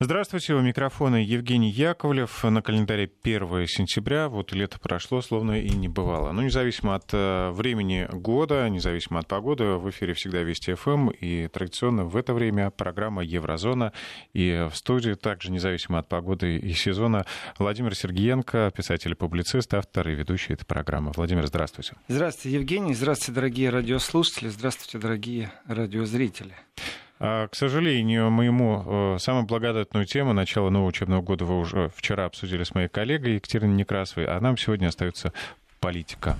Здравствуйте, у микрофона Евгений Яковлев. На календаре 1 сентября, вот лето прошло, словно и не бывало. Но независимо от э, времени года, независимо от погоды, в эфире всегда Вести ФМ, и традиционно в это время программа Еврозона. И в студии также, независимо от погоды и сезона, Владимир Сергеенко, писатель и публицист, автор и ведущий этой программы. Владимир, здравствуйте. Здравствуйте, Евгений. Здравствуйте, дорогие радиослушатели. Здравствуйте, дорогие радиозрители. А, к сожалению, моему э, самую благодатную тему начала нового учебного года вы уже вчера обсудили с моей коллегой Екатериной Некрасовой, а нам сегодня остается политика.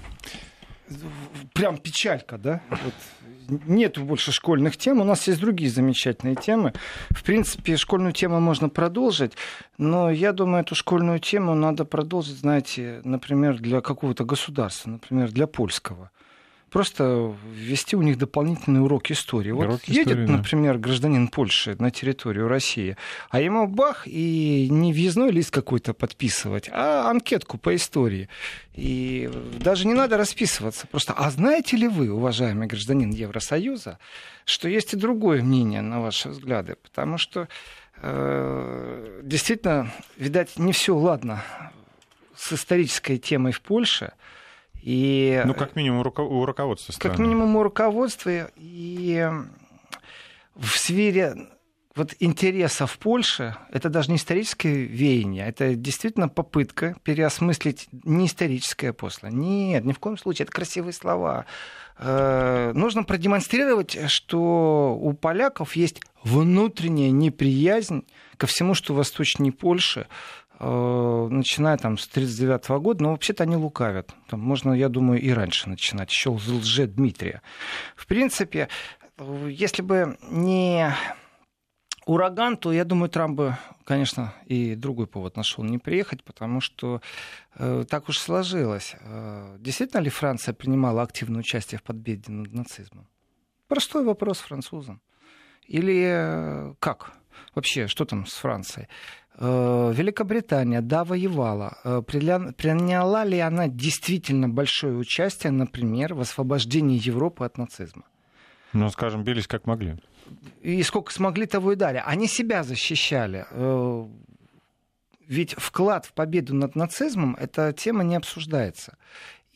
Прям печалька, да? Вот нет больше школьных тем, у нас есть другие замечательные темы. В принципе, школьную тему можно продолжить, но я думаю, эту школьную тему надо продолжить, знаете, например, для какого-то государства, например, для польского просто ввести у них дополнительный урок истории. Вот урок едет, истории, да. например, гражданин Польши на территорию России, а ему бах, и не въездной лист какой-то подписывать, а анкетку по истории. И даже не надо расписываться. Просто, а знаете ли вы, уважаемый гражданин Евросоюза, что есть и другое мнение на ваши взгляды? Потому что э, действительно, видать, не все ладно с исторической темой в Польше – и, ну, как минимум, у руководства страны. Как минимум у руководства. И в сфере вот интересов Польши это даже не историческое веяние, это действительно попытка переосмыслить не историческое прошлое. Нет, ни в коем случае, это красивые слова. Э, нужно продемонстрировать, что у поляков есть внутренняя неприязнь ко всему, что восточнее Польши, начиная там с 1939 года, но вообще-то они лукавят. Там можно, я думаю, и раньше начинать, еще с лже Дмитрия. В принципе, если бы не ураган, то, я думаю, Трамп бы, конечно, и другой повод нашел не приехать, потому что э, так уж сложилось. Э, действительно ли Франция принимала активное участие в победе над нацизмом? Простой вопрос французам. Или э, как? Вообще, что там с Францией? Э, Великобритания, да, воевала. Э, приняла ли она действительно большое участие, например, в освобождении Европы от нацизма? Ну, скажем, бились как могли. И сколько смогли, того и дали. Они себя защищали. Э, ведь вклад в победу над нацизмом, эта тема не обсуждается.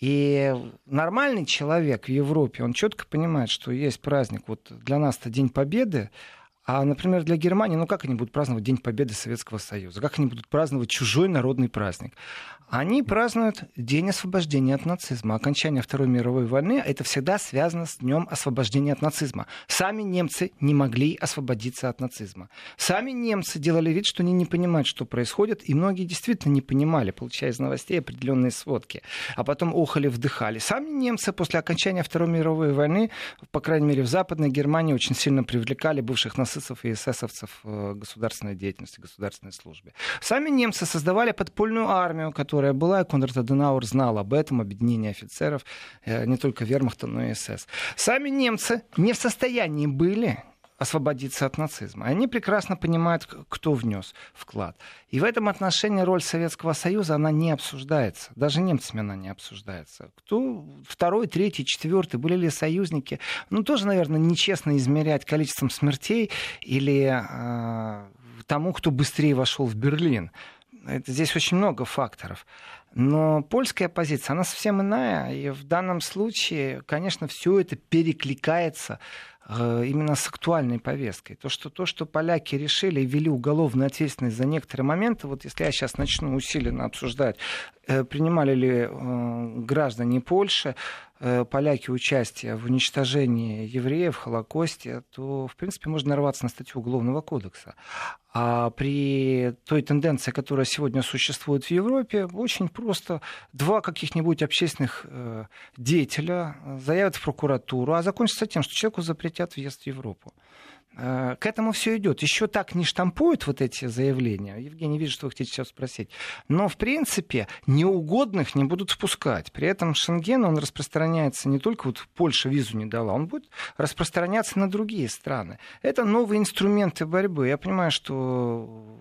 И нормальный человек в Европе, он четко понимает, что есть праздник. Вот для нас это День Победы, а, например, для Германии, ну как они будут праздновать День Победы Советского Союза? Как они будут праздновать чужой народный праздник? Они празднуют День освобождения от нацизма. Окончание Второй мировой войны это всегда связано с Днем освобождения от нацизма. Сами немцы не могли освободиться от нацизма. Сами немцы делали вид, что они не понимают, что происходит, и многие действительно не понимали, получая из новостей определенные сводки. А потом охали, вдыхали. Сами немцы после окончания Второй мировой войны, по крайней мере в Западной Германии, очень сильно привлекали бывших нацистов и эсэсовцев в государственной деятельности, государственной службе. Сами немцы создавали подпольную армию, которая которая была, и Конрад Аденауэр знал об этом, объединение офицеров, э, не только вермахта, но и СС. Сами немцы не в состоянии были освободиться от нацизма. Они прекрасно понимают, кто внес вклад. И в этом отношении роль Советского Союза, она не обсуждается. Даже немцами она не обсуждается. Кто второй, третий, четвертый, были ли союзники? Ну, тоже, наверное, нечестно измерять количеством смертей или э, тому, кто быстрее вошел в Берлин. Это, здесь очень много факторов. Но польская позиция, она совсем иная. И в данном случае, конечно, все это перекликается именно с актуальной повесткой. То что, то, что поляки решили и ввели уголовную ответственность за некоторые моменты, вот если я сейчас начну усиленно обсуждать, э, принимали ли э, граждане Польши Э, поляки участие в уничтожении евреев, в Холокосте, то, в принципе, можно нарваться на статью Уголовного кодекса. А при той тенденции, которая сегодня существует в Европе, очень просто два каких-нибудь общественных э, деятеля заявят в прокуратуру, а закончится тем, что человеку запретят въезд в Европу. Э, к этому все идет. Еще так не штампуют вот эти заявления. Евгений, вижу, что вы хотите сейчас спросить. Но, в принципе, неугодных не будут впускать. При этом Шенген, он распространяется не только вот Польша визу не дала, он будет распространяться на другие страны. Это новые инструменты борьбы. Я понимаю, что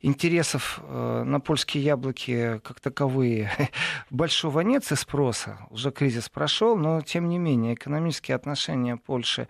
интересов э, на польские яблоки как таковые большого нет и спроса. Уже кризис прошел, но, тем не менее, экономические отношения Польши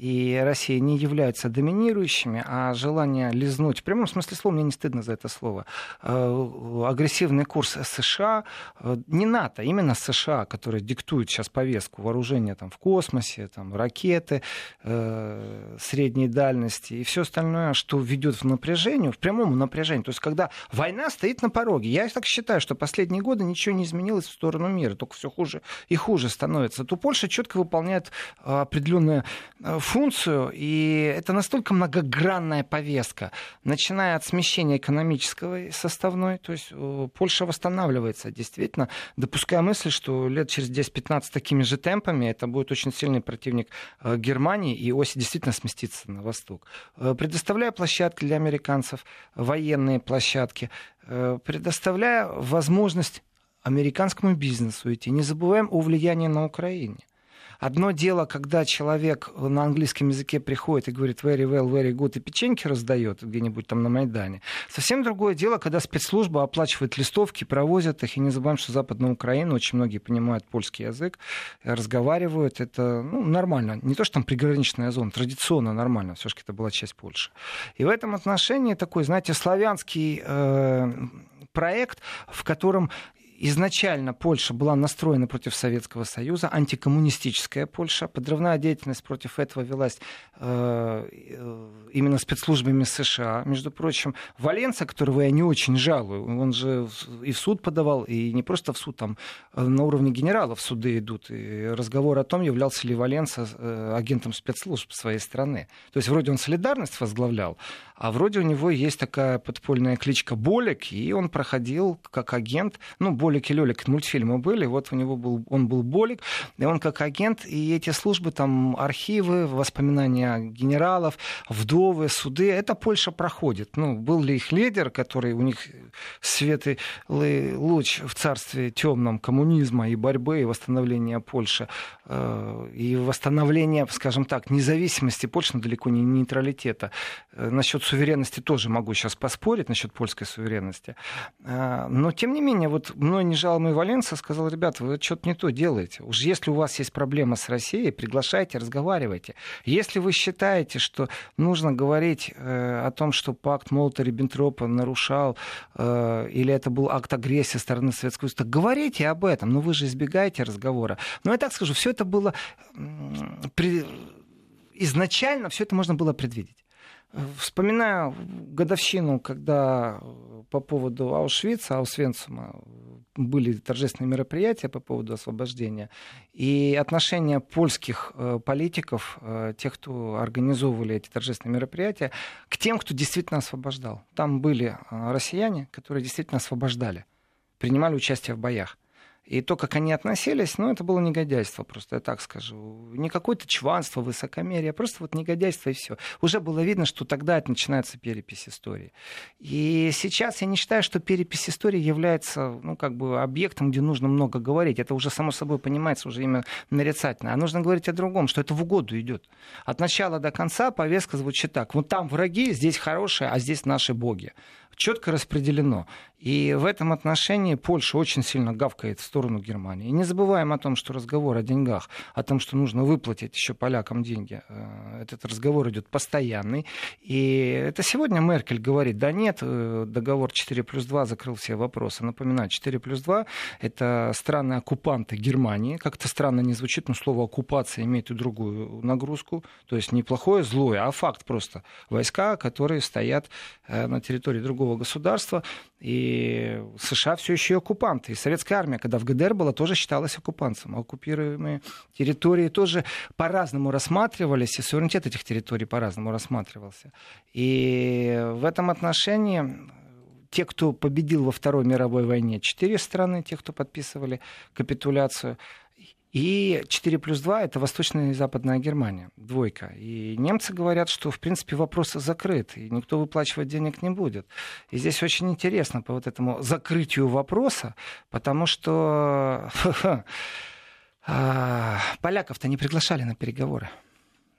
и Россия не являются доминирующими, а желание лизнуть, в прямом смысле слова, мне не стыдно за это слово, э, агрессивный курс США, э, не НАТО, именно США, которые диктуют сейчас повестку вооружения там, в космосе, там, ракеты э, средней дальности и все остальное, что ведет в напряжение, в прямом напряжении. То есть, когда война стоит на пороге. Я так считаю, что последние годы ничего не изменилось в сторону мира, только все хуже и хуже становится. То Польша четко выполняет определенную функцию, и это настолько многогранная повестка, начиная от смещения экономического составной, то есть э, Польша восстанавливается, действительно, допуская мысль, что лет через 10-15 такими же темпами это будет очень сильный противник э, Германии, и ось действительно сместится на восток. Э, предоставляя площадки для американцев, военные площадки, предоставляя возможность американскому бизнесу идти. Не забываем о влиянии на Украине. Одно дело, когда человек на английском языке приходит и говорит very well, very good, и печеньки раздает где-нибудь там на Майдане. Совсем другое дело, когда спецслужба оплачивает листовки, провозят их, и не забываем, что Западная Украина, очень многие понимают польский язык, разговаривают, это ну, нормально. Не то, что там приграничная зона, традиционно нормально, все-таки это была часть Польши. И в этом отношении такой, знаете, славянский э, проект, в котором Изначально Польша была настроена против Советского Союза, антикоммунистическая Польша. Подрывная деятельность против этого велась э, э, именно спецслужбами США. Между прочим, Валенца, которого я не очень жалую, он же и в суд подавал, и не просто в суд, там э, на уровне генералов суды идут. И разговор о том, являлся ли Валенца э, агентом спецслужб своей страны. То есть вроде он солидарность возглавлял, а вроде у него есть такая подпольная кличка Болик, и он проходил как агент, ну, Болик и Лёлик мультфильмы были, вот у него был, он был Болик, и он как агент, и эти службы, там, архивы, воспоминания генералов, вдовы, суды, это Польша проходит. Ну, был ли их лидер, который у них светлый луч в царстве темном коммунизма и борьбы, и восстановления Польши, э, и восстановления, скажем так, независимости Польши, но далеко не нейтралитета. Э, насчет суверенности тоже могу сейчас поспорить, насчет польской суверенности. Э, но, тем не менее, вот мной не жалуемый Валенса сказал, ребята, вы что-то не то делаете. Уж если у вас есть проблема с Россией, приглашайте, разговаривайте. Если вы считаете, что нужно говорить э, о том, что пакт Молота-Риббентропа нарушал, э, или это был акт агрессии со стороны Советского Союза, так говорите об этом, но вы же избегаете разговора. Но я так скажу, все это было... При... Изначально все это можно было предвидеть. Вспоминаю годовщину, когда по поводу Аушвица, Аусвенцума были торжественные мероприятия по поводу освобождения. И отношение польских э, политиков, э, тех, кто организовывали эти торжественные мероприятия, к тем, кто действительно освобождал. Там были э, россияне, которые действительно освобождали, принимали участие в боях. И то, как они относились, ну, это было негодяйство, просто я так скажу. Не какое-то чванство, высокомерие, просто вот негодяйство и все. Уже было видно, что тогда это начинается перепись истории. И сейчас я не считаю, что перепись истории является, ну, как бы объектом, где нужно много говорить. Это уже само собой понимается, уже именно нарицательно. А нужно говорить о другом, что это в угоду идет. От начала до конца повестка звучит так. Вот там враги, здесь хорошие, а здесь наши боги четко распределено. И в этом отношении Польша очень сильно гавкает в сторону Германии. И не забываем о том, что разговор о деньгах, о том, что нужно выплатить еще полякам деньги, э, этот разговор идет постоянный. И это сегодня Меркель говорит, да нет, э, договор 4 плюс 2 закрыл все вопросы. Напоминаю, 4 плюс 2 — это страны-оккупанты Германии. Как-то странно не звучит, но слово оккупация имеет и другую нагрузку. То есть не плохое, злое, а факт просто. Войска, которые стоят э, на территории другого государства, и США все еще оккупанты. И советская армия, когда в ГДР была, тоже считалась оккупантом. Оккупируемые территории тоже по-разному рассматривались, и суверенитет этих территорий по-разному рассматривался. И в этом отношении те, кто победил во Второй мировой войне, четыре страны, те, кто подписывали капитуляцию, и 4 плюс 2 — это Восточная и Западная Германия, двойка. И немцы говорят, что, в принципе, вопрос закрыт, и никто выплачивать денег не будет. И здесь очень интересно по вот этому закрытию вопроса, потому что а, поляков-то не приглашали на переговоры.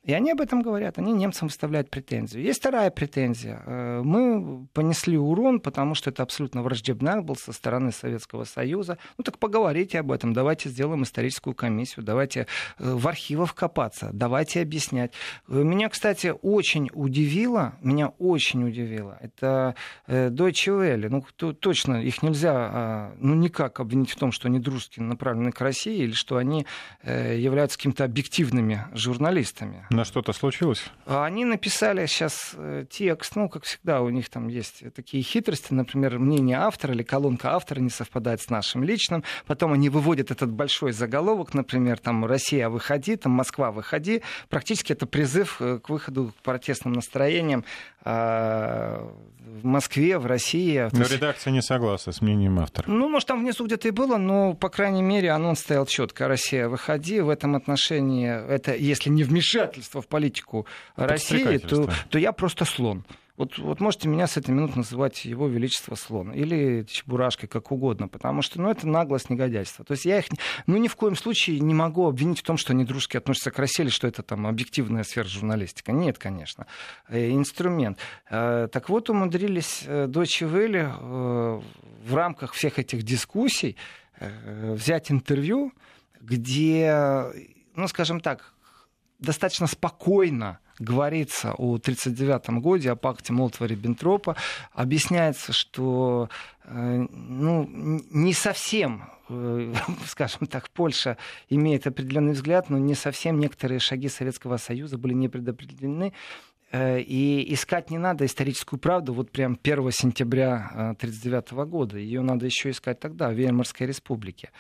И они об этом говорят, они немцам выставляют претензию. Есть вторая претензия. Э, мы понесли урон, потому что это абсолютно враждебный акт был со стороны Советского Союза. Ну так поговорите об этом, давайте сделаем историческую комиссию, давайте э, в архивах копаться, давайте объяснять. Э, меня, кстати, очень удивило, меня очень удивило, это Deutsche Welle. Ну, то, точно, их нельзя а, ну, никак обвинить в том, что они дружески направлены к России или что они являются какими-то объективными журналистами. На что-то случилось? Они написали сейчас э, текст, ну, как всегда, у них там есть такие хитрости, например, мнение автора или колонка автора не совпадает с нашим личным, потом они выводят этот большой заголовок, например, там «Россия, выходи», там «Москва, выходи», практически это призыв э, к выходу к протестным настроениям а, в Москве, в России. Но есть... редакция не согласна с мнением автора. Ну, может, там внизу где-то и было, но, по крайней мере, анонс стоял четко. Россия, выходи. В этом отношении, это если не вмешательство в политику России, то, то я просто слон. Вот, вот можете меня с этой минуты называть его величество слон или чебурашкой, как угодно, потому что ну, это наглость, негодяйство. То есть я их ну, ни в коем случае не могу обвинить в том, что они дружески относятся к России или что это там объективная сфера журналистика. Нет, конечно. Э, инструмент. Э, так вот, умудрились Дочи Вели в рамках всех этих дискуссий э, взять интервью, где, ну, скажем так, достаточно спокойно говорится о 1939 годе, о пакте Молотова-Риббентропа, объясняется, что э, ну, не совсем э, скажем так, Польша имеет определенный взгляд, но не совсем некоторые шаги Советского Союза были не предопределены. Э, и искать не надо историческую правду вот прям 1 сентября 1939 года. Ее надо еще искать тогда, в Веймарской республике.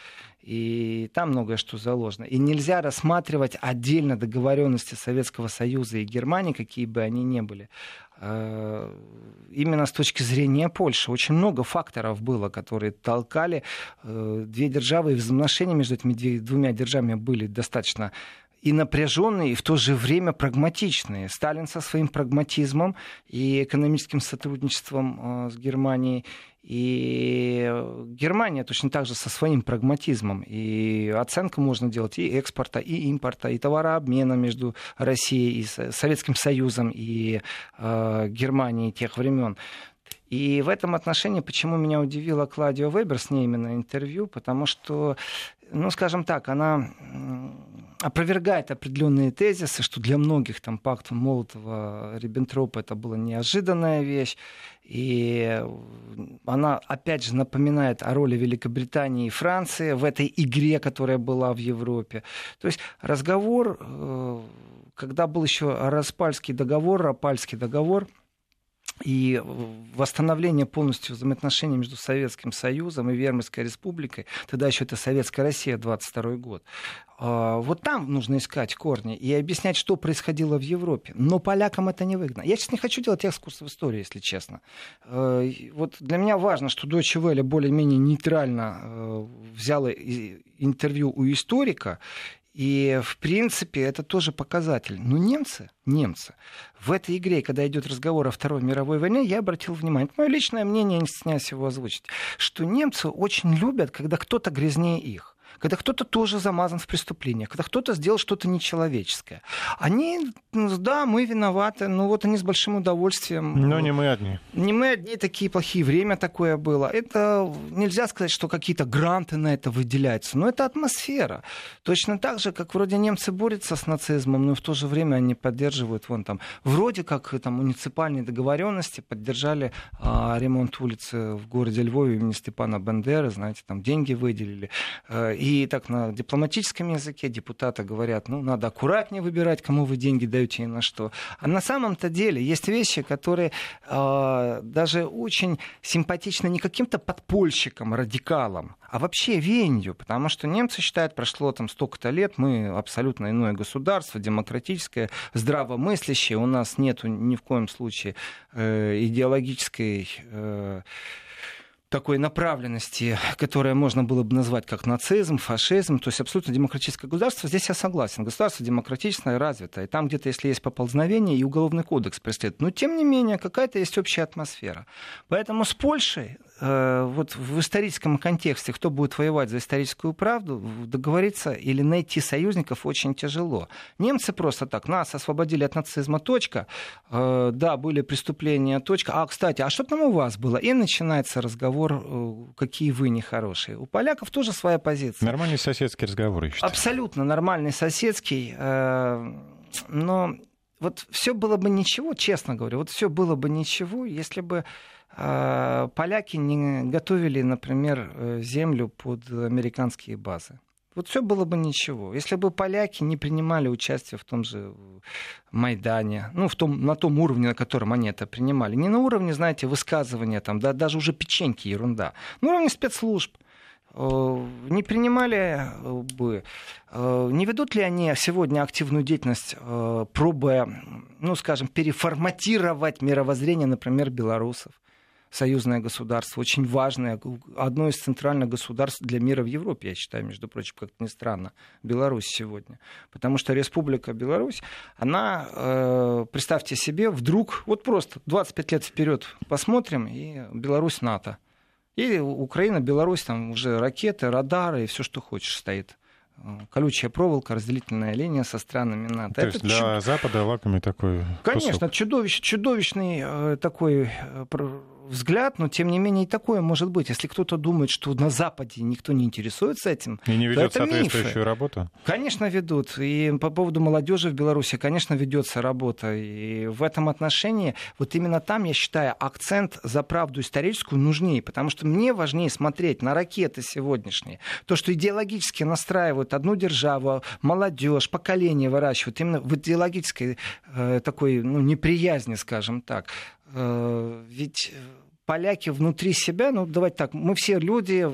И там многое что заложено. И нельзя рассматривать отдельно договоренности Советского Союза и Германии, какие бы они ни были. Э, именно с точки зрения Польши. Очень много факторов было, которые толкали э, две державы, и взаимоотношения между этими двумя державами были достаточно и напряженные, и в то же время прагматичные. Сталин со своим прагматизмом и экономическим сотрудничеством э, с Германией, и Германия точно так же со своим прагматизмом. И оценку можно делать и экспорта, и импорта, и товарообмена между Россией и Советским Союзом и э, Германией тех времен. И в этом отношении, почему меня удивила Кладио Вебер, с ней именно интервью, потому что, ну, скажем так, она опровергает определенные тезисы, что для многих там пакт Молотова-Риббентропа это была неожиданная вещь. И она, опять же, напоминает о роли Великобритании и Франции в этой игре, которая была в Европе. То есть разговор, э, когда был еще Распальский договор, Рапальский договор – и восстановление полностью взаимоотношений между Советским Союзом и Вермальской Республикой, тогда еще это Советская Россия, 22 год, а, вот там нужно искать корни и объяснять, что происходило в Европе. Но полякам это не выгодно. Я сейчас не хочу делать экскурс в историю, если честно. А, вот для меня важно, что Deutsche Welle более-менее нейтрально а, взяла интервью у историка и, в принципе, это тоже показатель. Но немцы, немцы, в этой игре, когда идет разговор о Второй мировой войне, я обратил внимание, это мое личное мнение, не стесняюсь его озвучить, что немцы очень любят, когда кто-то грязнее их когда кто-то тоже замазан в преступлениях, когда кто-то сделал что-то нечеловеческое. Они, ну, да, мы виноваты, но вот они с большим удовольствием... Но не мы одни. Не мы одни такие плохие, время такое было. Это нельзя сказать, что какие-то гранты на это выделяются, но это атмосфера. Точно так же, как вроде немцы борются с нацизмом, но в то же время они поддерживают вон там, вроде как там муниципальные договоренности поддержали а, ремонт улицы в городе Львове имени Степана Бандеры, знаете, там деньги выделили. Э, и и так на дипломатическом языке депутаты говорят, ну, надо аккуратнее выбирать, кому вы деньги даете и на что. А на самом-то деле есть вещи, которые э, даже очень симпатичны не каким-то подпольщикам, радикалам, а вообще венью, потому что немцы считают, прошло там столько-то лет, мы абсолютно иное государство, демократическое, здравомыслящее, у нас нет ни в коем случае э, идеологической... Э, такой направленности, которая можно было бы назвать как нацизм, фашизм, то есть абсолютно демократическое государство, здесь я согласен. Государство демократичное, развитое. И там где-то, если есть поползновение, и уголовный кодекс преследует. Но, тем не менее, какая-то есть общая атмосфера. Поэтому с Польшей вот в историческом контексте, кто будет воевать за историческую правду, договориться или найти союзников очень тяжело. Немцы просто так, нас освободили от нацизма, точка. Э, да, были преступления, точка. А, кстати, а что там у вас было? И начинается разговор э, какие вы нехорошие. У поляков тоже своя позиция. Нормальный соседский разговор, я считаю. Абсолютно нормальный соседский. Э, но вот все было бы ничего, честно говорю, вот все было бы ничего, если бы э, поляки не готовили, например, землю под американские базы. Вот все было бы ничего. Если бы поляки не принимали участие в том же Майдане, ну, в том, на том уровне, на котором они это принимали, не на уровне, знаете, высказывания, там, да, даже уже печеньки, ерунда, на уровне спецслужб, э, не принимали э, бы, э, не ведут ли они сегодня активную деятельность, пробуя, ну, скажем, переформатировать мировоззрение, например, белорусов? Союзное государство, очень важное, одно из центральных государств для мира в Европе, я считаю, между прочим, как-то ни странно, Беларусь сегодня. Потому что Республика Беларусь, она, э, представьте себе, вдруг, вот просто 25 лет вперед посмотрим, и Беларусь НАТО. И Украина, Беларусь, там уже ракеты, радары и все, что хочешь стоит колючая проволока, разделительная линия со странами НАТО. То это есть для чуд... Запада лакомый такой Конечно, кусок. чудовищ, чудовищный э, такой э, взгляд, но тем не менее и такое может быть. Если кто-то думает, что на Западе никто не интересуется этим, и не ведет соответствующую мифы. работу? Конечно, ведут. И по поводу молодежи в Беларуси, конечно, ведется работа. И в этом отношении, вот именно там, я считаю, акцент за правду историческую нужнее, потому что мне важнее смотреть на ракеты сегодняшние, то, что идеологически настраивают одну державу, молодежь, поколение выращивают именно в идеологической э, такой ну, неприязни, скажем так. Э, ведь поляки внутри себя, ну давайте так, мы все люди,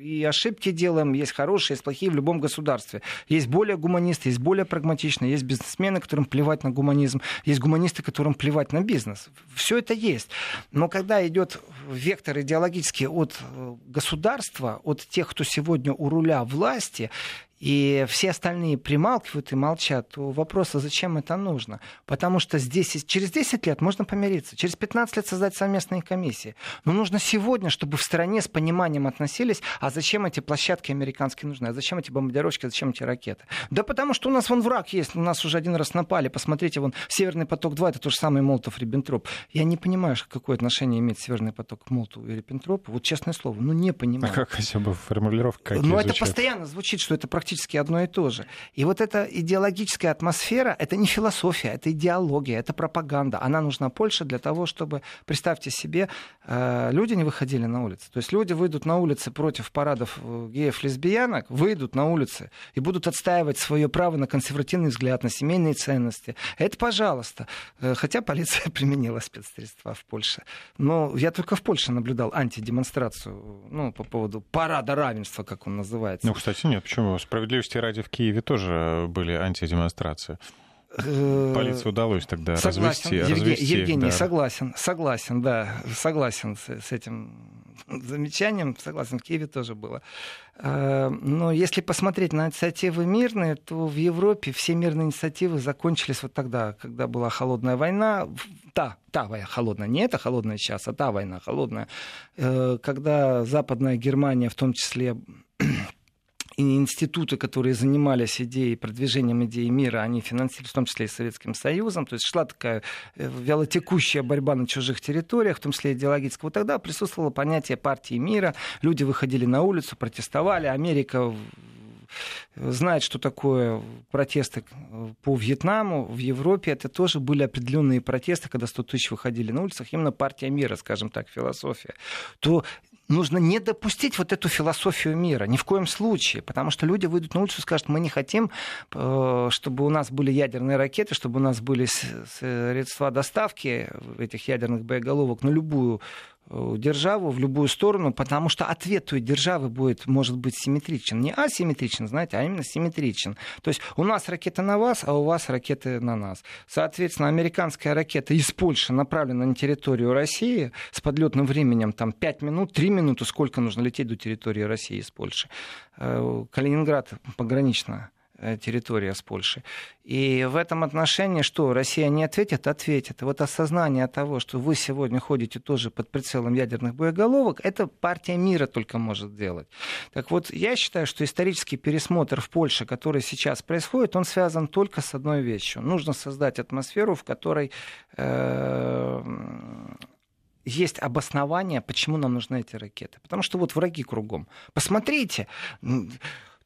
и ошибки делаем, есть хорошие, есть плохие в любом государстве. Есть более гуманисты, есть более прагматичные, есть бизнесмены, которым плевать на гуманизм, есть гуманисты, которым плевать на бизнес. Все это есть. Но когда идет вектор идеологический от э, государства, от тех, кто сегодня у руля власти, и все остальные прималкивают и молчат, то вопрос, а зачем это нужно? Потому что здесь, через 10 лет можно помириться, через 15 лет создать совместные комиссии. Но нужно сегодня, чтобы в стране с пониманием относились, а зачем эти площадки американские нужны, а зачем эти бомбардировки, а зачем эти ракеты? Да потому что у нас вон враг есть, у нас уже один раз напали, посмотрите, вон Северный поток-2, это то же самое Молотов-Риббентроп. Я не понимаю, какое отношение имеет Северный поток к Молотову и Риббентропу, вот честное слово, ну не понимаю. А как хотя бы формулировка? Ну это постоянно звучит, что это практически практически одно и то же. И вот эта идеологическая атмосфера, это не философия, это идеология, это пропаганда. Она нужна Польше для того, чтобы, представьте себе, э, люди не выходили на улицы. То есть люди выйдут на улицы против парадов э, геев, лесбиянок, выйдут на улицы и будут отстаивать свое право на консервативный взгляд, на семейные ценности. Это пожалуйста. Э, хотя полиция применила спецсредства в Польше. Но я только в Польше наблюдал антидемонстрацию ну, по поводу парада равенства, как он называется. Ну, кстати, нет, почему? Справедливости ради в Киеве тоже были антидемонстрации. Э, Полицию удалось тогда согласен, развести, Евге... развести. Евгений, да. согласен, согласен, да, согласен с, с этим замечанием, согласен, в Киеве тоже было. Э, но если посмотреть на инициативы мирные, то в Европе все мирные инициативы закончились вот тогда, когда была холодная война, та, та война холодная, не эта холодная сейчас, а та война холодная, э, когда Западная Германия в том числе и институты, которые занимались идеей, продвижением идеи мира, они финансировались в том числе и Советским Союзом. То есть шла такая э, вялотекущая борьба на чужих территориях, в том числе идеологическая. Вот тогда присутствовало понятие партии мира. Люди выходили на улицу, протестовали. Америка знает, что такое протесты по Вьетнаму, в Европе это тоже были определенные протесты, когда 100 тысяч выходили на улицах, именно партия мира, скажем так, философия, то нужно не допустить вот эту философию мира, ни в коем случае, потому что люди выйдут на улицу и скажут, мы не хотим, э, чтобы у нас были ядерные ракеты, чтобы у нас были средства доставки этих ядерных боеголовок на любую державу в любую сторону, потому что ответ той державы будет, может быть, симметричен. Не асимметричен, знаете, а именно симметричен. То есть у нас ракеты на вас, а у вас ракеты на нас. Соответственно, американская ракета из Польши направлена на территорию России с подлетным временем там 5 минут, 3 минуты, сколько нужно лететь до территории России из Польши. Э, Калининград пограничная Э, территория с Польшей. И в этом отношении, что Россия не ответит, ответит. Вот осознание того, что вы сегодня ходите тоже под прицелом ядерных боеголовок, это партия мира только может делать. Так вот, я считаю, что исторический пересмотр в Польше, который сейчас происходит, он связан только с одной вещью. Нужно создать атмосферу, в которой э, есть обоснование, почему нам нужны эти ракеты. Потому что вот враги кругом. Посмотрите,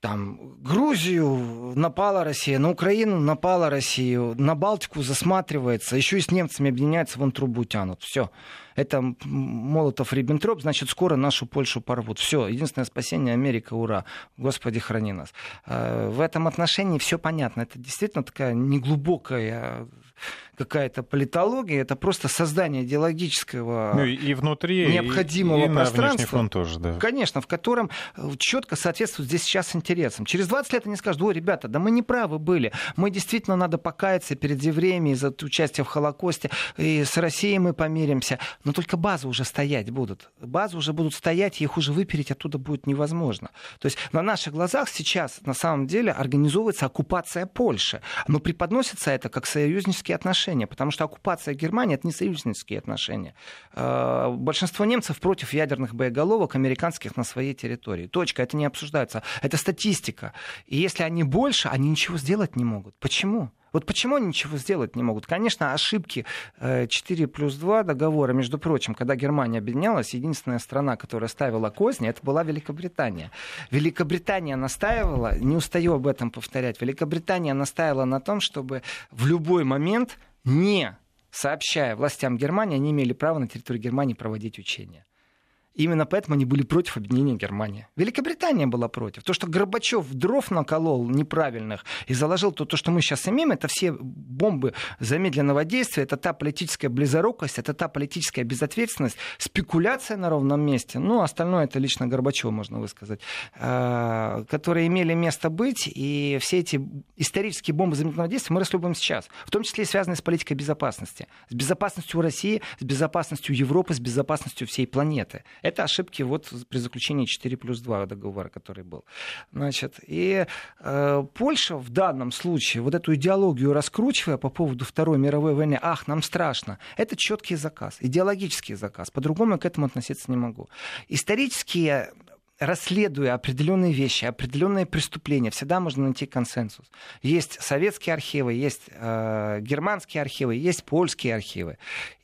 там, Грузию напала Россия, на Украину напала Россия, на Балтику засматривается, еще и с немцами объединяется, вон трубу тянут. Все. Это Молотов-Риббентроп, значит, скоро нашу Польшу порвут. Все, единственное спасение Америка, ура. Господи, храни нас. А, в этом отношении все понятно. Это действительно такая неглубокая какая-то политология, это просто создание идеологического ну, и внутри, необходимого и, и пространства. фронт тоже, да. Конечно, в котором э, четко соответствует здесь сейчас интересам. Через 20 лет они скажут, ой, ребята, да мы не правы были. Мы действительно надо покаяться перед евреями за участие в Холокосте, и с Россией мы помиримся. Но только базы уже стоять будут. Базы уже будут стоять, и их уже выпереть оттуда будет невозможно. То есть на наших глазах сейчас на самом деле организовывается оккупация Польши. Но преподносится это как союзнические отношения потому что оккупация Германии это не союзнические отношения. А, большинство немцев против ядерных боеголовок американских на своей территории. Точка, это не обсуждается. Это статистика. И если они больше, они ничего сделать не могут. Почему? Вот почему они ничего сделать не могут? Конечно, ошибки 4 э, плюс 2 договора, между прочим, когда Германия объединялась, единственная страна, которая ставила козни, это была Великобритания. Великобритания настаивала, не устаю об этом повторять, Великобритания настаивала на том, чтобы в любой момент не сообщая властям Германии, они имели право на территории Германии проводить учения. Именно поэтому они были против объединения Германии. Великобритания была против. То, что Горбачев дров наколол неправильных и заложил то, то, что мы сейчас имеем, это все бомбы замедленного действия, это та политическая близорукость, это та политическая безответственность, спекуляция на ровном месте. Ну, остальное это лично Горбачева, можно высказать, а, которые имели место быть. И все эти исторические бомбы замедленного действия мы раслюбим сейчас. В том числе и связанные с политикой безопасности. С безопасностью России, с безопасностью Европы, с безопасностью всей планеты. Это ошибки вот при заключении 4 плюс 2 договора, который был. Значит, и э, Польша в данном случае, вот эту идеологию раскручивая по поводу Второй мировой войны, ах, нам страшно, это четкий заказ, идеологический заказ. По-другому я к этому относиться не могу. Исторические расследуя определенные вещи, определенные преступления, всегда можно найти консенсус. Есть советские архивы, есть э, германские архивы, есть польские архивы.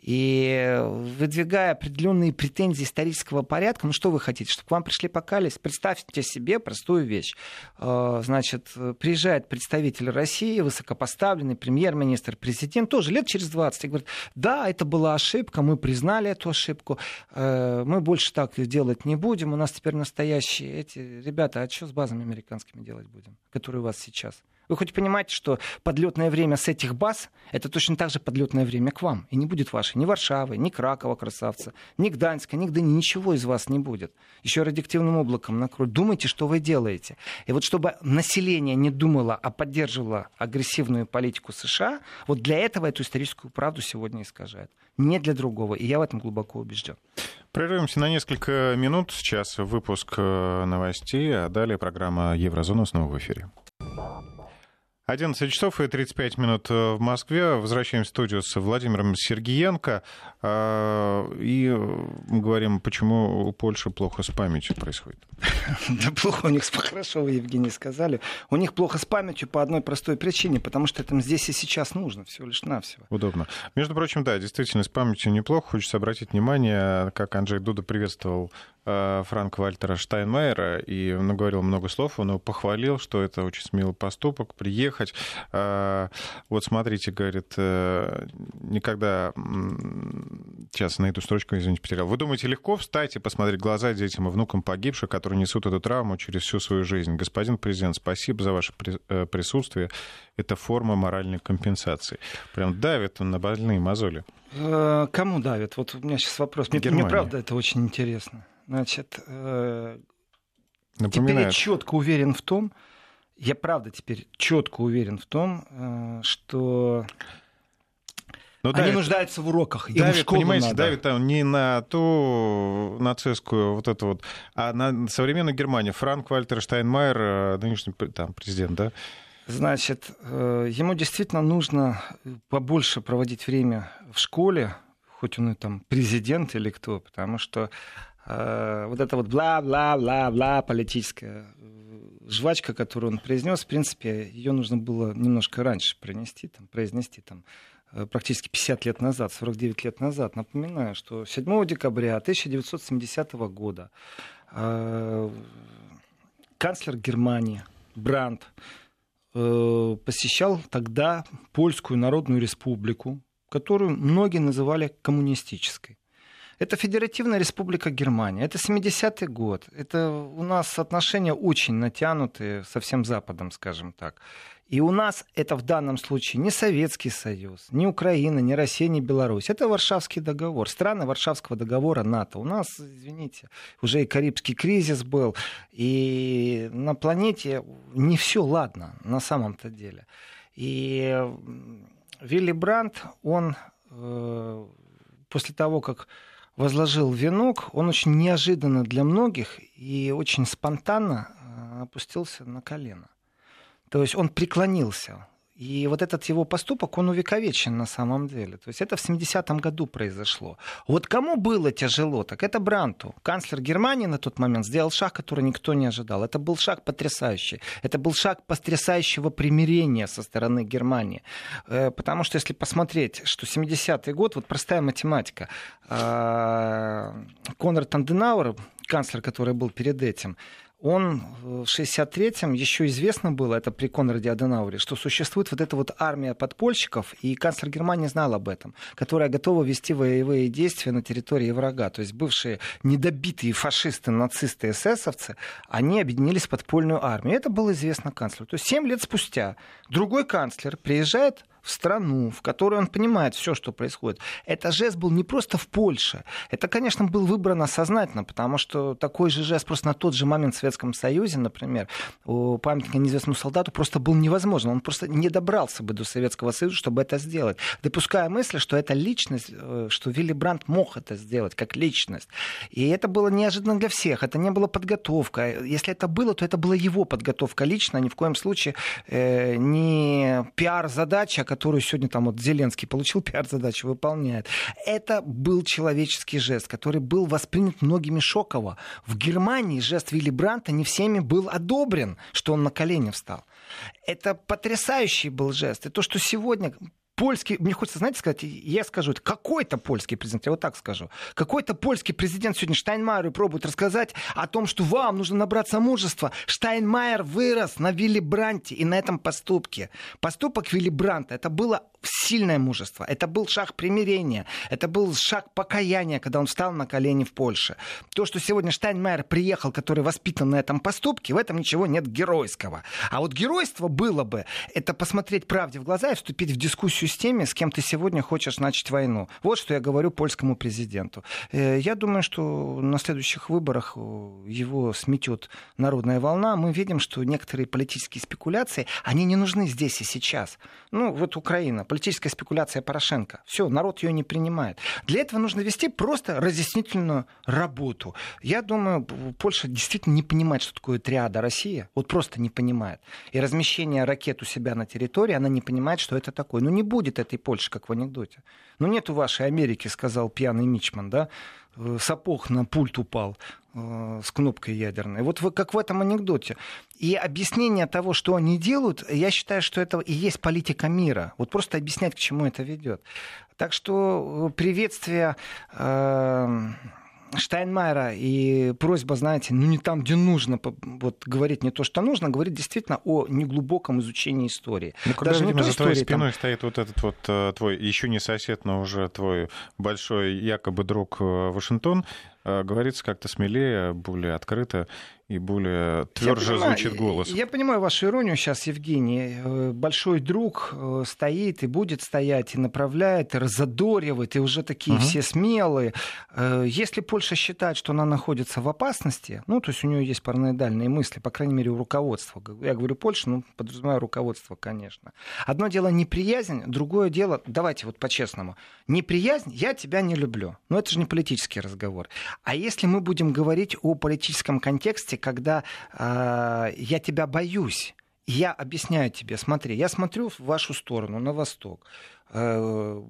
И выдвигая определенные претензии исторического порядка, ну что вы хотите, чтобы к вам пришли покались? Представьте себе простую вещь. Э, значит, приезжает представитель России, высокопоставленный премьер-министр, президент, тоже лет через 20, и говорит, да, это была ошибка, мы признали эту ошибку, э, мы больше так делать не будем, у нас теперь настоящие эти ребята, а что с базами американскими делать будем, которые у вас сейчас? Вы хоть понимаете, что подлетное время с этих баз это точно так же подлетное время к вам. И не будет вашей ни Варшавы, ни Кракова, красавца, ни Гданьска, ни Гдыни, ничего из вас не будет. Еще радиоактивным облаком накроют. Думайте, что вы делаете. И вот чтобы население не думало, а поддерживало агрессивную политику США, вот для этого эту историческую правду сегодня искажают. Не для другого. И я в этом глубоко убежден. Прервемся на несколько минут. Сейчас выпуск э, новостей, а далее программа «Еврозона» снова в эфире. 11 часов и 35 минут э, в Москве. Возвращаемся в студию с Владимиром Сергиенко. А, и говорим, почему у Польши плохо с памятью происходит. Да плохо у них, хорошо вы, Евгений, сказали. У них плохо с памятью по одной простой причине, потому что это здесь и сейчас нужно, всего лишь навсего. Удобно. Между прочим, да, действительно, с памятью неплохо. Хочется обратить внимание, как Анджей Дуда приветствовал э, Франка Вальтера Штайнмайера, и он говорил много слов, он его похвалил, что это очень смелый поступок, приехать. Э, вот смотрите, говорит, э, никогда... Сейчас на эту строчку, извините, потерял. Вы думаете, легко встать и посмотреть глаза детям и внукам погибших, которые несут эту травму через всю свою жизнь? Господин президент, спасибо за ваше присутствие. Это форма моральной компенсации. Прям давит он на больные мозоли. Э, кому давит? Вот у меня сейчас вопрос. Мне, мне правда это очень интересно. Значит, э, теперь я четко уверен в том, я правда теперь четко уверен в том, э, что но ну Они давит, нуждаются в уроках. Им давит, понимаете, надо. давит там не на ту нацистскую вот эту вот, а на современную Германию. Франк Вальтер Штайнмайер, нынешний там президент, да? Значит, э, ему действительно нужно побольше проводить время в школе, хоть он и там президент или кто, потому что э, вот это вот бла-бла-бла-бла политическая э, жвачка, которую он произнес, в принципе, ее нужно было немножко раньше принести, там, произнести там, э, практически 50 лет назад, 49 лет назад. Напоминаю, что 7 декабря 1970 года э, канцлер Германии Брандт Э, посещал тогда Польскую Народную Республику, которую многие называли коммунистической. Это Федеративная Республика Германия. Это 70-й год. Это у нас отношения очень натянутые со всем Западом, скажем так. И у нас это в данном случае не Советский Союз, не Украина, не Россия, не Беларусь. Это Варшавский договор. Страны Варшавского договора НАТО. У нас, извините, уже и Карибский кризис был. И на планете не все ладно на самом-то деле. И Вилли Брандт, он э, после того, как возложил венок, он очень неожиданно для многих и очень спонтанно э, опустился на колено. То есть он преклонился. И вот этот его поступок, он увековечен на самом деле. То есть это в 70-м году произошло. Вот кому было тяжело, так это Бранту. Канцлер Германии на тот момент сделал шаг, который никто не ожидал. Это был шаг потрясающий. Это был шаг потрясающего примирения со стороны Германии. Э, потому что если посмотреть, что 70-й год, вот простая математика. Э, Конрад Анденауэр, канцлер, который был перед этим, он в 63-м еще известно было, это при Конраде Аденауре, что существует вот эта вот армия подпольщиков, и канцлер Германии знал об этом, которая готова вести боевые действия на территории врага. То есть бывшие недобитые фашисты, нацисты, эсэсовцы, они объединились в подпольную армию. Это было известно канцлеру. То есть 7 лет спустя другой канцлер приезжает в страну, в которой он понимает все, что происходит. Это жест был не просто в Польше. Это, конечно, был выбрано сознательно, потому что такой же жест просто на тот же момент в Советском Союзе, например, у памятника неизвестному солдату просто был невозможен. Он просто не добрался бы до Советского Союза, чтобы это сделать. Допуская мысль, что это личность, э, что Вилли Брандт мог это сделать как личность. И это было неожиданно для всех. Это не было подготовка. Если это было, то это была его подготовка лично, ни в коем случае э, не пиар-задача, которую сегодня там вот Зеленский получил, пиар-задачу выполняет. Это был человеческий жест, который был воспринят многими шоково. В Германии жест Вилли Бранта не всеми был одобрен, что он на колени встал. Это потрясающий был жест. И то, что сегодня польский, мне хочется, знаете, сказать, я скажу, это какой-то польский президент, я вот так скажу, какой-то польский президент сегодня Штайнмайеру пробует рассказать о том, что вам нужно набраться мужества. Штайнмайер вырос на Вилли Бранте и на этом поступке. Поступок Вилли Бранта, это было сильное мужество. Это был шаг примирения. Это был шаг покаяния, когда он встал на колени в Польше. То, что сегодня Штайнмайер приехал, который воспитан на этом поступке, в этом ничего нет геройского. А вот геройство было бы, это посмотреть правде в глаза и вступить в дискуссию с теми, с кем ты сегодня хочешь начать войну. Вот что я говорю польскому президенту. Э, я думаю, что на следующих выборах э, его сметет народная волна. Мы видим, что некоторые политические спекуляции, они не нужны здесь и сейчас. Ну, вот Украина, политическая спекуляция Порошенко. Все, народ ее не принимает. Для этого нужно вести просто разъяснительную работу. Я думаю, Польша действительно не понимает, что такое триада Россия. Вот просто не понимает. И размещение ракет у себя на территории, она не понимает, что это такое. Ну не будет этой Польши, как в анекдоте. Ну нет у вашей Америки, сказал пьяный Мичман, да? Э, сапог на пульт упал э, с кнопкой ядерной. Вот как в этом анекдоте. И объяснение того, что они делают, я считаю, что это и есть политика мира. Вот просто объяснять, к чему это ведет. Так что э, приветствие Штайнмайера и просьба, знаете, ну не там, где нужно вот, говорить не то, что нужно, говорит действительно о неглубоком изучении истории. Ну, когда, Даже видимо, за твоей истории, спиной там... стоит вот этот вот э, твой, еще не сосед, но уже твой большой якобы друг э, Вашингтон, э, говорится как-то смелее, более открыто и более тверже я звучит голос. Я понимаю вашу иронию сейчас, Евгений. Э, большой друг э, стоит и будет стоять, и направляет, и разодоривает, и уже такие угу. все смелые. Э, если Польша считает, что она находится в опасности, ну, то есть у нее есть параноидальные мысли, по крайней мере, у руководства. Я говорю Польша, ну, подразумеваю руководство, конечно. Одно дело неприязнь, другое дело, давайте вот по-честному, неприязнь, я тебя не люблю. Но это же не политический разговор. А если мы будем говорить о политическом контексте, моменте, когда э, я тебя боюсь. Я объясняю тебе, смотри, я смотрю в вашу сторону, на восток. Э,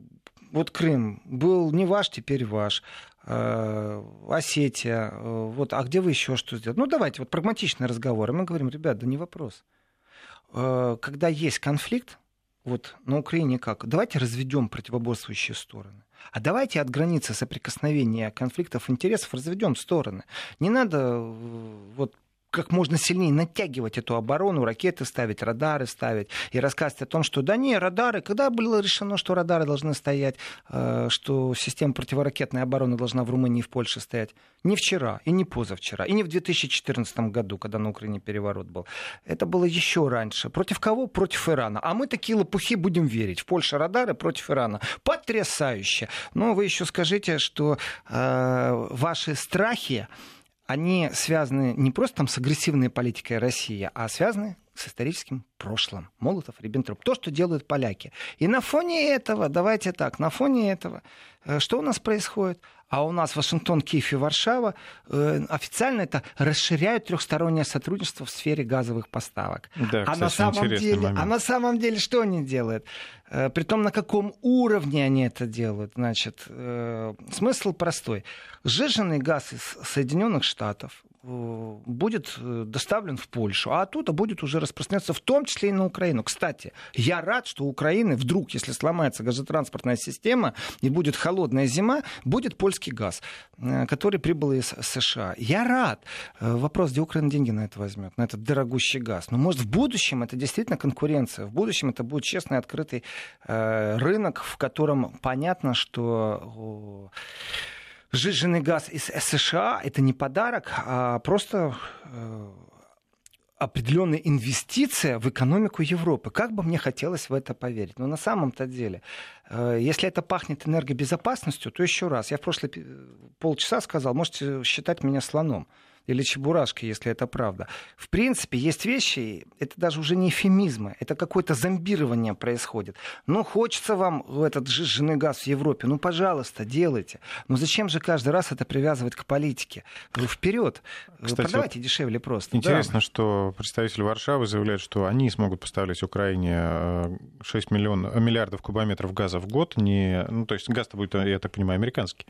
вот Крым был не ваш, теперь ваш. Э, Осетия, э, вот, а где вы еще что сделали? Ну, давайте, вот прагматичный разговор. И мы говорим, ребят, да не вопрос. Э, когда есть конфликт, вот на Украине как? Давайте разведем противоборствующие стороны. А давайте от границы соприкосновения конфликтов интересов разведем стороны. Не надо э, вот как можно сильнее натягивать эту оборону, ракеты ставить, радары ставить и рассказывать о том, что да не, радары, когда было решено, что радары должны стоять, э, что система противоракетной обороны должна в Румынии и в Польше стоять? Не вчера и не позавчера, и не в 2014 году, когда на Украине переворот был. Это было еще раньше. Против кого? Против Ирана. А мы такие лопухи будем верить. В Польше радары против Ирана. Потрясающе. Но вы еще скажите, что э, ваши страхи, они связаны не просто там с агрессивной политикой России, а связаны с историческим прошлым. Молотов, Риббентроп. То, что делают поляки. И на фоне этого, давайте так, на фоне этого, э, что у нас происходит? а у нас Вашингтон, Киев и Варшава э, официально это расширяют трехстороннее сотрудничество в сфере газовых поставок. Да, а, на самом деле, а на самом деле что они делают? Э, при том, на каком уровне они это делают. Значит, э, смысл простой. Сжиженный газ из Соединенных Штатов Э, будет доставлен в Польшу, а оттуда будет уже распространяться в том числе и на Украину. Кстати, я рад, что у Украины вдруг, если сломается газотранспортная система и будет холодная зима, будет польский газ, который прибыл из США. Я рад. Вопрос, где Украина деньги на это возьмет, на этот дорогущий газ. Но может в будущем это действительно конкуренция. В будущем это будет честный, открытый рынок, в котором понятно, что Сжиженный газ из США это не подарок, а просто э, определенная инвестиция в экономику Европы. Как бы мне хотелось в это поверить. Но на самом-то деле, э, если это пахнет энергобезопасностью, то еще раз, я в прошлые полчаса сказал, можете считать меня слоном или чебурашки, если это правда. В принципе, есть вещи, это даже уже не эфемизмы, это какое-то зомбирование происходит. Ну, хочется вам этот жиженый газ в Европе, ну, пожалуйста, делайте. Но зачем же каждый раз это привязывать к политике? Ну, вперед. Кстати, Продавайте вот дешевле просто. Интересно, да. что представитель Варшавы заявляет, что они смогут поставлять Украине 6 миллион, миллиардов кубометров газа в год. Не, ну, то есть газ-то будет, я так понимаю, американский.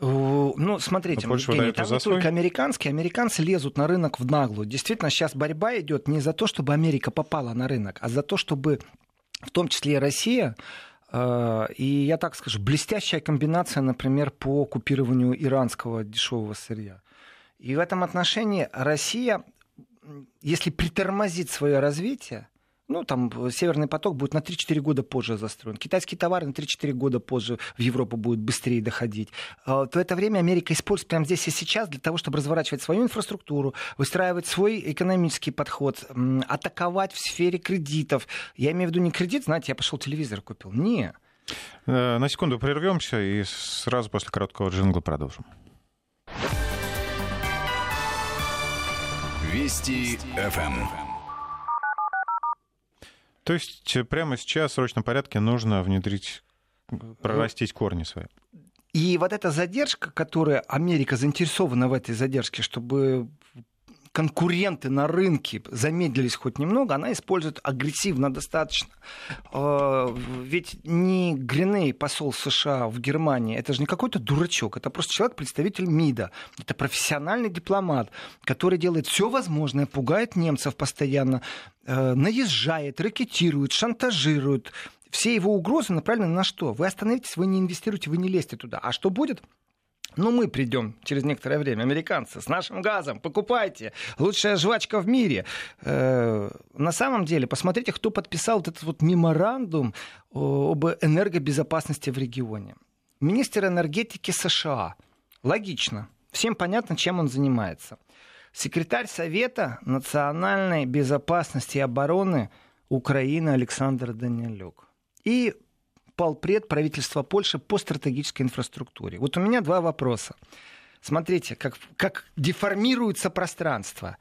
Ну, смотрите, Евгений, там не только американские. Американцы лезут на рынок в наглую. Действительно, сейчас борьба идет не за то, чтобы Америка попала на рынок, а за то, чтобы в том числе и Россия э, и я так скажу, блестящая комбинация, например, по купированию иранского дешевого сырья. И в этом отношении Россия, если притормозит свое развитие, ну, там, Северный поток будет на 3-4 года позже застроен. Китайские товары на 3-4 года позже в Европу будут быстрее доходить. А, в это время Америка использует прямо здесь и сейчас для того, чтобы разворачивать свою инфраструктуру, выстраивать свой экономический подход, атаковать в сфере кредитов. Я имею в виду не кредит, знаете, я пошел телевизор купил. Не. Э, на секунду прервемся и сразу после короткого джингла продолжим. Вести ФМ. То есть э, прямо сейчас в срочном порядке нужно внедрить, прорастить корни свои. И вот эта задержка, которая Америка заинтересована в этой задержке, чтобы конкуренты на рынке замедлились хоть немного, она использует агрессивно достаточно. А, ведь не Гриней, посол США в Германии, это же не какой-то дурачок, это просто человек, представитель МИДа, это профессиональный дипломат, который делает все возможное, пугает немцев постоянно, э, наезжает, ракетирует, шантажирует. Все его угрозы направлены на что? Вы остановитесь, вы не инвестируете, вы не лезьте туда. А что будет? Ну, мы придем через некоторое время, американцы, с нашим газом, покупайте, лучшая жвачка в мире. Э, на самом деле, посмотрите, кто подписал вот этот вот меморандум об энергобезопасности в регионе. Министр энергетики США. Логично. Всем понятно, чем он занимается. Секретарь Совета национальной безопасности и обороны Украины Александр Данилюк. И полпред правительства Польши по стратегической инфраструктуре. Вот у меня два вопроса. Смотрите, как, как деформируется пространство.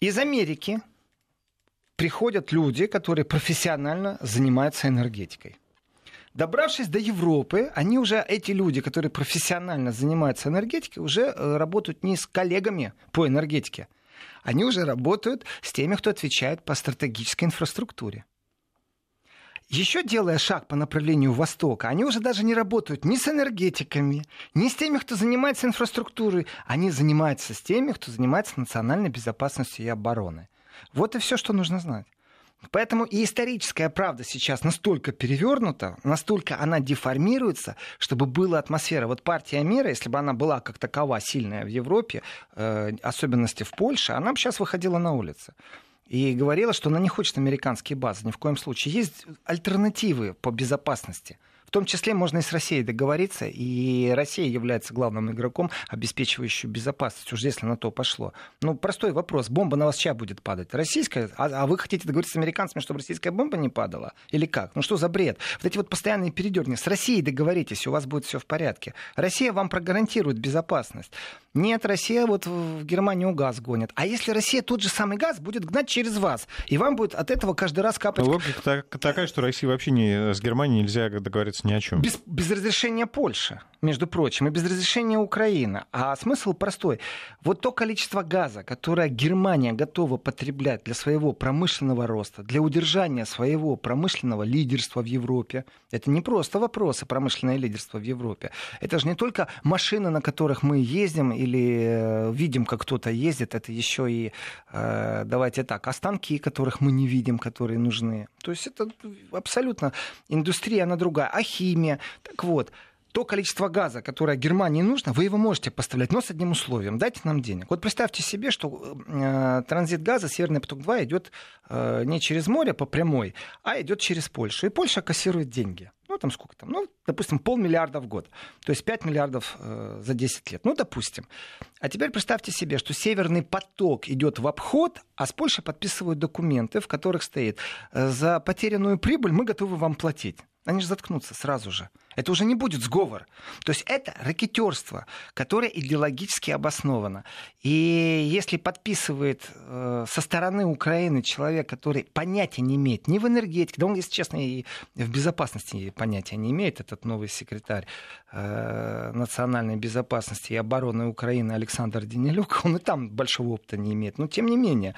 Из Америки приходят люди, которые профессионально занимаются энергетикой. Добравшись до Европы, они уже, эти люди, которые профессионально занимаются энергетикой, уже э, работают не с коллегами по энергетике. Они уже работают с теми, кто отвечает по стратегической инфраструктуре еще делая шаг по направлению Востока, они уже даже не работают ни с энергетиками, ни с теми, кто занимается инфраструктурой. Они занимаются с теми, кто занимается национальной безопасностью и обороной. Вот и все, что нужно знать. Поэтому и историческая правда сейчас настолько перевернута, настолько она деформируется, чтобы была атмосфера. Вот партия мира, если бы она была как такова сильная в Европе, э, особенности в Польше, она бы сейчас выходила на улицы и говорила, что она не хочет американские базы ни в коем случае. Есть альтернативы по безопасности – в том числе можно и с Россией договориться, и Россия является главным игроком, обеспечивающим безопасность, уже если на то пошло. Ну, простой вопрос. Бомба на вас чья будет падать? Российская? А, а вы хотите договориться с американцами, чтобы российская бомба не падала? Или как? Ну, что за бред? Вот эти вот постоянные передерни. С Россией договоритесь, у вас будет все в порядке. Россия вам прогарантирует безопасность. Нет, Россия вот в Германию газ гонит. А если Россия тот же самый газ будет гнать через вас, и вам будет от этого каждый раз капать... Логика такая, что России вообще не, с Германией нельзя договориться договориться ни о чем. Без, без разрешения Польши, между прочим, и без разрешения Украины. А смысл простой. Вот то количество газа, которое Германия готова потреблять для своего промышленного роста, для удержания своего промышленного лидерства в Европе, это не просто вопросы промышленное лидерство в Европе. Это же не только машины, на которых мы ездим или э, видим, как кто-то ездит, это еще и, э, давайте так, останки, которых мы не видим, которые нужны. То есть это абсолютно индустрия, она другая. А химия. Так вот, то количество газа, которое Германии нужно, вы его можете поставлять, но с одним условием. Дайте нам денег. Вот представьте себе, что э, транзит газа Северный поток-2 идет э, не через море по прямой, а идет через Польшу. И Польша кассирует деньги. Ну, там сколько там? Ну, допустим, полмиллиарда в год. То есть 5 миллиардов э, за 10 лет. Ну, допустим. А теперь представьте себе, что Северный поток идет в обход, а с Польшей подписывают документы, в которых стоит, э, за потерянную прибыль мы готовы вам платить. Они же заткнутся сразу же. Это уже не будет сговор. То есть это ракетерство, которое идеологически обосновано. И если подписывает э, со стороны Украины человек, который понятия не имеет ни в энергетике, да он, если честно, и в безопасности понятия не имеет, этот новый секретарь э, национальной безопасности и обороны Украины Александр Денилюк, он и там большого опыта не имеет. Но тем не менее,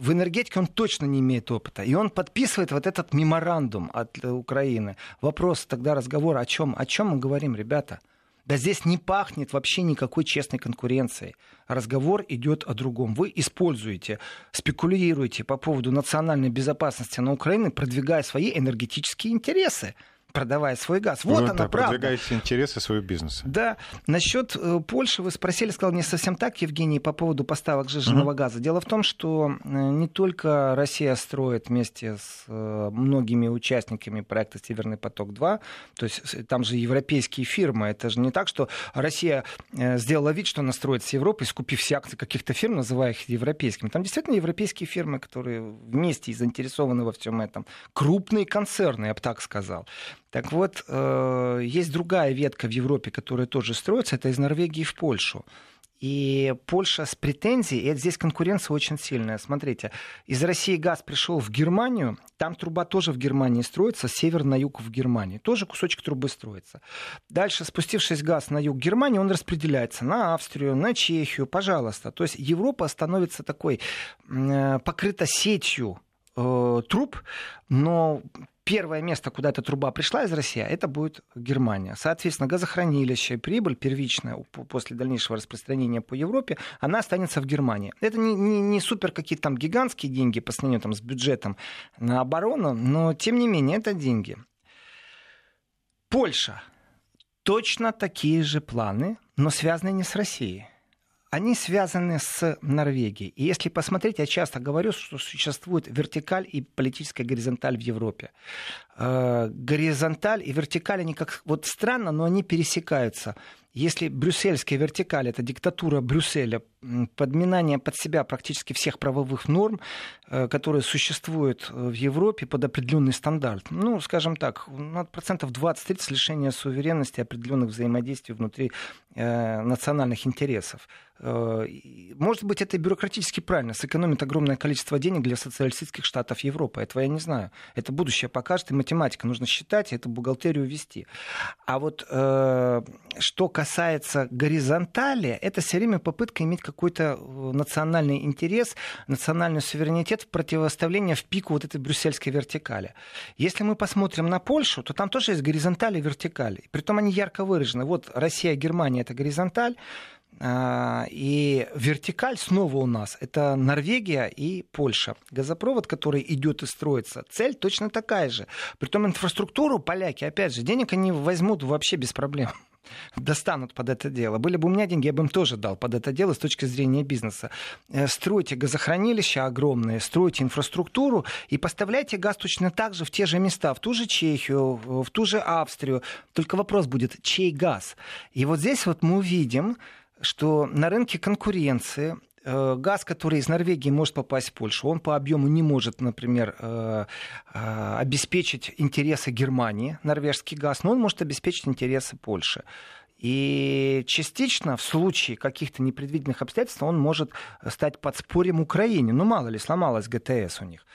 в энергетике он точно не имеет опыта. И он подписывает вот этот меморандум от э, Украины. Вопрос тогда разговора о чем? О чем мы говорим, ребята? Да здесь не пахнет вообще никакой честной конкуренцией. Разговор идет о другом. Вы используете, спекулируете по поводу национальной безопасности на Украине, продвигая свои энергетические интересы продавая свой газ. Вот вы она, правда. продвигаете интересы своего бизнеса. Да. Насчет э, Польши вы спросили, сказал не совсем так, Евгений, по поводу поставок жиженного uh-huh. газа. Дело в том, что э, не только Россия строит вместе с э, многими участниками проекта «Северный поток-2», то есть там же европейские фирмы. Это же не так, что Россия сделала вид, что она строит с Европой, скупив все акции каких-то фирм, называя их европейскими. Там действительно европейские фирмы, которые вместе и заинтересованы во всем этом. Крупные концерны, я бы так сказал. Так вот, э, есть другая ветка в Европе, которая тоже строится, это из Норвегии в Польшу. И Польша с претензией, и здесь конкуренция очень сильная. Смотрите, из России газ пришел в Германию, там труба тоже в Германии строится, север на юг в Германии. Тоже кусочек трубы строится. Дальше, спустившись газ на юг Германии, он распределяется на Австрию, на Чехию, пожалуйста. То есть Европа становится такой, э, покрыта сетью э, труб, но первое место, куда эта труба пришла из России, это будет Германия. Соответственно, газохранилище, прибыль первичная после дальнейшего распространения по Европе, она останется в Германии. Это не, не, не супер какие-то там гигантские деньги по сравнению там, с бюджетом на оборону, но тем не менее это деньги. Польша точно такие же планы, но связаны не с Россией они связаны с Норвегией. И если посмотреть, я часто говорю, что существует вертикаль и политическая горизонталь в Европе. Э, горизонталь и вертикаль, они как вот странно, но они пересекаются. Если брюссельская вертикаль это диктатура Брюсселя, подминание под себя практически всех правовых норм, э, которые существуют э, в Европе под определенный стандарт, ну, скажем так, процентов 20-30 лишения суверенности определенных взаимодействий внутри э, национальных интересов. Э, может быть, это бюрократически правильно, сэкономит огромное количество денег для социалистических штатов Европы. Этого я не знаю. Это будущее покажет, и математика нужно считать, и эту бухгалтерию вести. А вот э, что касается горизонтали, это все время попытка иметь какой-то э, национальный интерес, национальный суверенитет в противоставление в пику вот этой брюссельской вертикали. Если мы посмотрим на Польшу, то там тоже есть горизонтали и вертикали. Притом они ярко выражены. Вот Россия, Германия — это горизонталь, а, и вертикаль снова у нас — это Норвегия и Польша. Газопровод, который идет и строится, цель точно такая же. Притом инфраструктуру поляки, опять же, денег они возьмут вообще без проблем достанут под это дело. Были бы у меня деньги, я бы им тоже дал под это дело с точки зрения бизнеса. Э, стройте газохранилища огромные, стройте инфраструктуру и поставляйте газ точно так же в те же места, в ту же Чехию, в ту же Австрию. Только вопрос будет, чей газ? И вот здесь вот мы увидим, что на рынке конкуренции газ, который из Норвегии может попасть в Польшу, он по объему не может, например, э, э, обеспечить интересы Германии, норвежский газ, но он может обеспечить интересы Польши. И частично в случае каких-то непредвиденных обстоятельств он может стать подспорьем Украине. Ну, мало ли, сломалась ГТС у них.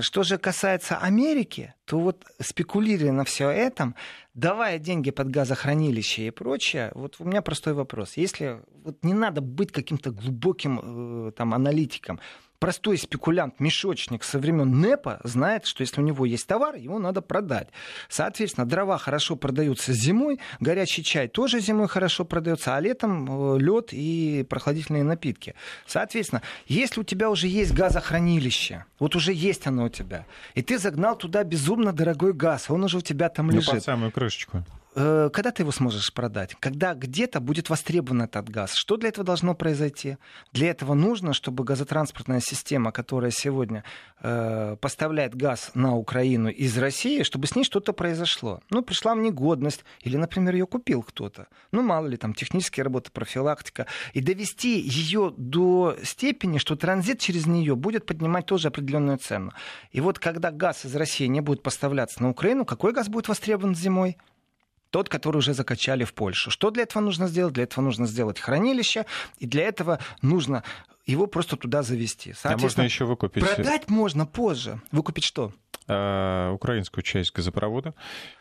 Что же касается Америки, то вот спекулируя на все этом, давая деньги под газохранилище и прочее, вот у меня простой вопрос. Если вот не надо быть каким-то глубоким э, там, аналитиком, простой спекулянт, мешочник со времен НЭПа знает, что если у него есть товар, его надо продать. Соответственно, дрова хорошо продаются зимой, горячий чай тоже зимой хорошо продается, а летом э, лед и прохладительные напитки. Соответственно, если у тебя уже есть газохранилище, вот уже есть оно у тебя, и ты загнал туда безумно дорогой газ, он уже у тебя там лежит. Ну, под самую крышечку. Э, когда ты его сможешь продать? Когда где-то будет востребован этот газ? Что для этого должно произойти? Для этого нужно, чтобы газотранспортная система, которая сегодня э, поставляет газ на Украину из России, чтобы с ней что-то произошло. Ну, пришла в негодность, или, например, ее купил кто-то. Ну, мало ли, там технические работы, профилактика. И довести ее до степени, что транзит через нее будет поднимать тоже определенную цену. И вот когда газ из России не будет поставляться на Украину, какой газ будет востребован зимой? Тот, который уже закачали в Польшу. Что для этого нужно сделать? Для этого нужно сделать хранилище, и для этого нужно его просто туда завести. А можно еще выкупить? Продать можно позже. Выкупить что? А, украинскую часть газопровода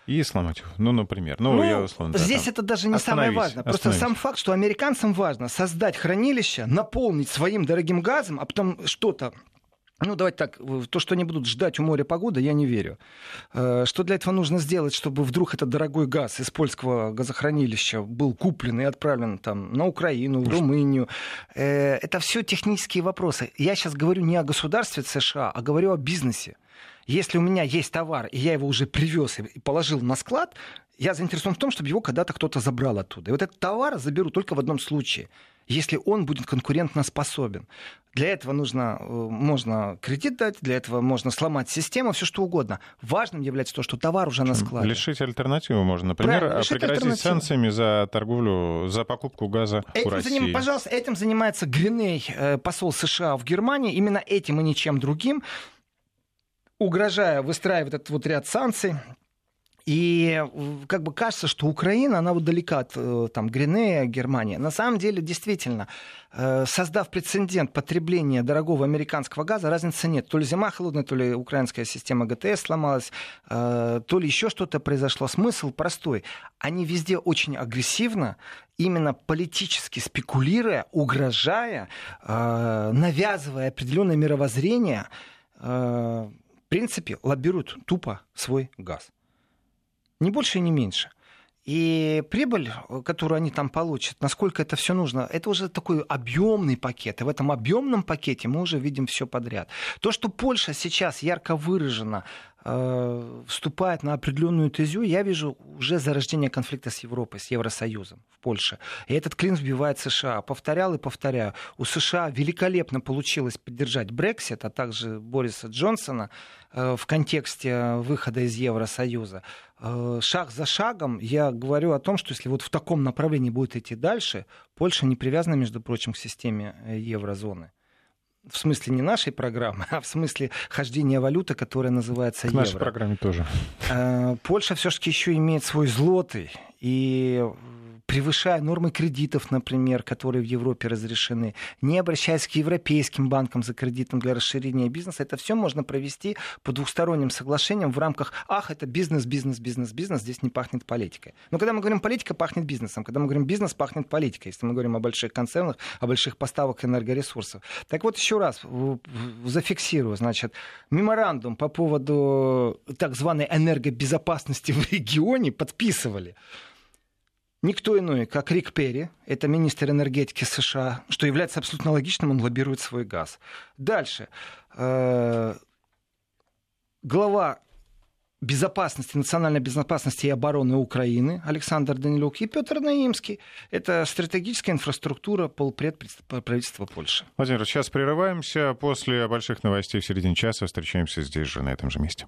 и сломать его. Ну, например. Ну, ну я условно. Здесь да, это даже не самое важное. Просто сам факт, что американцам важно создать хранилище, наполнить своим дорогим газом, а потом что-то ну, давайте так, то, что они будут ждать у моря погоды, я не верю. Э, что для этого нужно сделать, чтобы вдруг этот дорогой газ из польского газохранилища был куплен и отправлен там, на Украину, в Румынию? Э, это все технические вопросы. Я сейчас говорю не о государстве США, а говорю о бизнесе. Если у меня есть товар, и я его уже привез и положил на склад, я заинтересован в том, чтобы его когда-то кто-то забрал оттуда. И вот этот товар заберу только в одном случае – если он будет конкурентно способен. Для этого нужно, э, можно кредит дать, для этого можно сломать систему, все что угодно. Важным является то, что товар уже на складе. Лишить альтернативу можно. Например, Правильно, пригрозить санкциями за торговлю, за покупку газа этим у России. Заним, пожалуйста, этим занимается Гриней, э, посол США в Германии. Именно этим и ничем другим угрожая выстраивать этот вот ряд санкций, и как бы кажется, что Украина, она вот далека от э, там, Гринея, Германии. На самом деле, действительно, э, создав прецедент потребления дорогого американского газа, разницы нет. То ли зима холодная, то ли украинская система ГТС сломалась, э, то ли еще что-то произошло. Смысл простой. Они везде очень агрессивно, именно политически спекулируя, угрожая, навязывая определенное мировоззрение, принципе, лоббируют тупо свой газ. Ни больше, ни меньше. И прибыль, которую они там получат, насколько это все нужно, это уже такой объемный пакет. И в этом объемном пакете мы уже видим все подряд. То, что Польша сейчас ярко выражена Э, вступает на определенную тезю, я вижу уже зарождение конфликта с Европой, с Евросоюзом в Польше. И этот клин сбивает США. Повторял и повторяю. У США великолепно получилось поддержать Брексит, а также Бориса Джонсона э, в контексте выхода из Евросоюза. Э, шаг за шагом я говорю о том, что если вот в таком направлении будет идти дальше, Польша не привязана, между прочим, к системе еврозоны в смысле не нашей программы, а в смысле хождения валюты, которая называется К евро. нашей программе тоже. Э, Польша все-таки еще имеет свой злотый. И превышая нормы кредитов, например, которые в Европе разрешены, не обращаясь к европейским банкам за кредитом для расширения бизнеса, это все можно провести по двухсторонним соглашениям в рамках «ах, это бизнес, бизнес, бизнес, бизнес, здесь не пахнет политикой». Но когда мы говорим политика, пахнет бизнесом. Когда мы говорим бизнес, пахнет политикой. Если мы говорим о больших концернах, о больших поставках энергоресурсов. Так вот, еще раз зафиксирую. Значит, меморандум по поводу так званой энергобезопасности в регионе подписывали Никто иной, как Рик Перри, это министр энергетики США, что является абсолютно логичным, он лоббирует свой газ. Дальше. Э, глава безопасности, национальной безопасности и обороны Украины Александр Данилюк и Петр Наимский. Это стратегическая инфраструктура полпред правительства Польши. Владимир, сейчас прерываемся. После больших новостей в середине часа встречаемся здесь же, на этом же месте.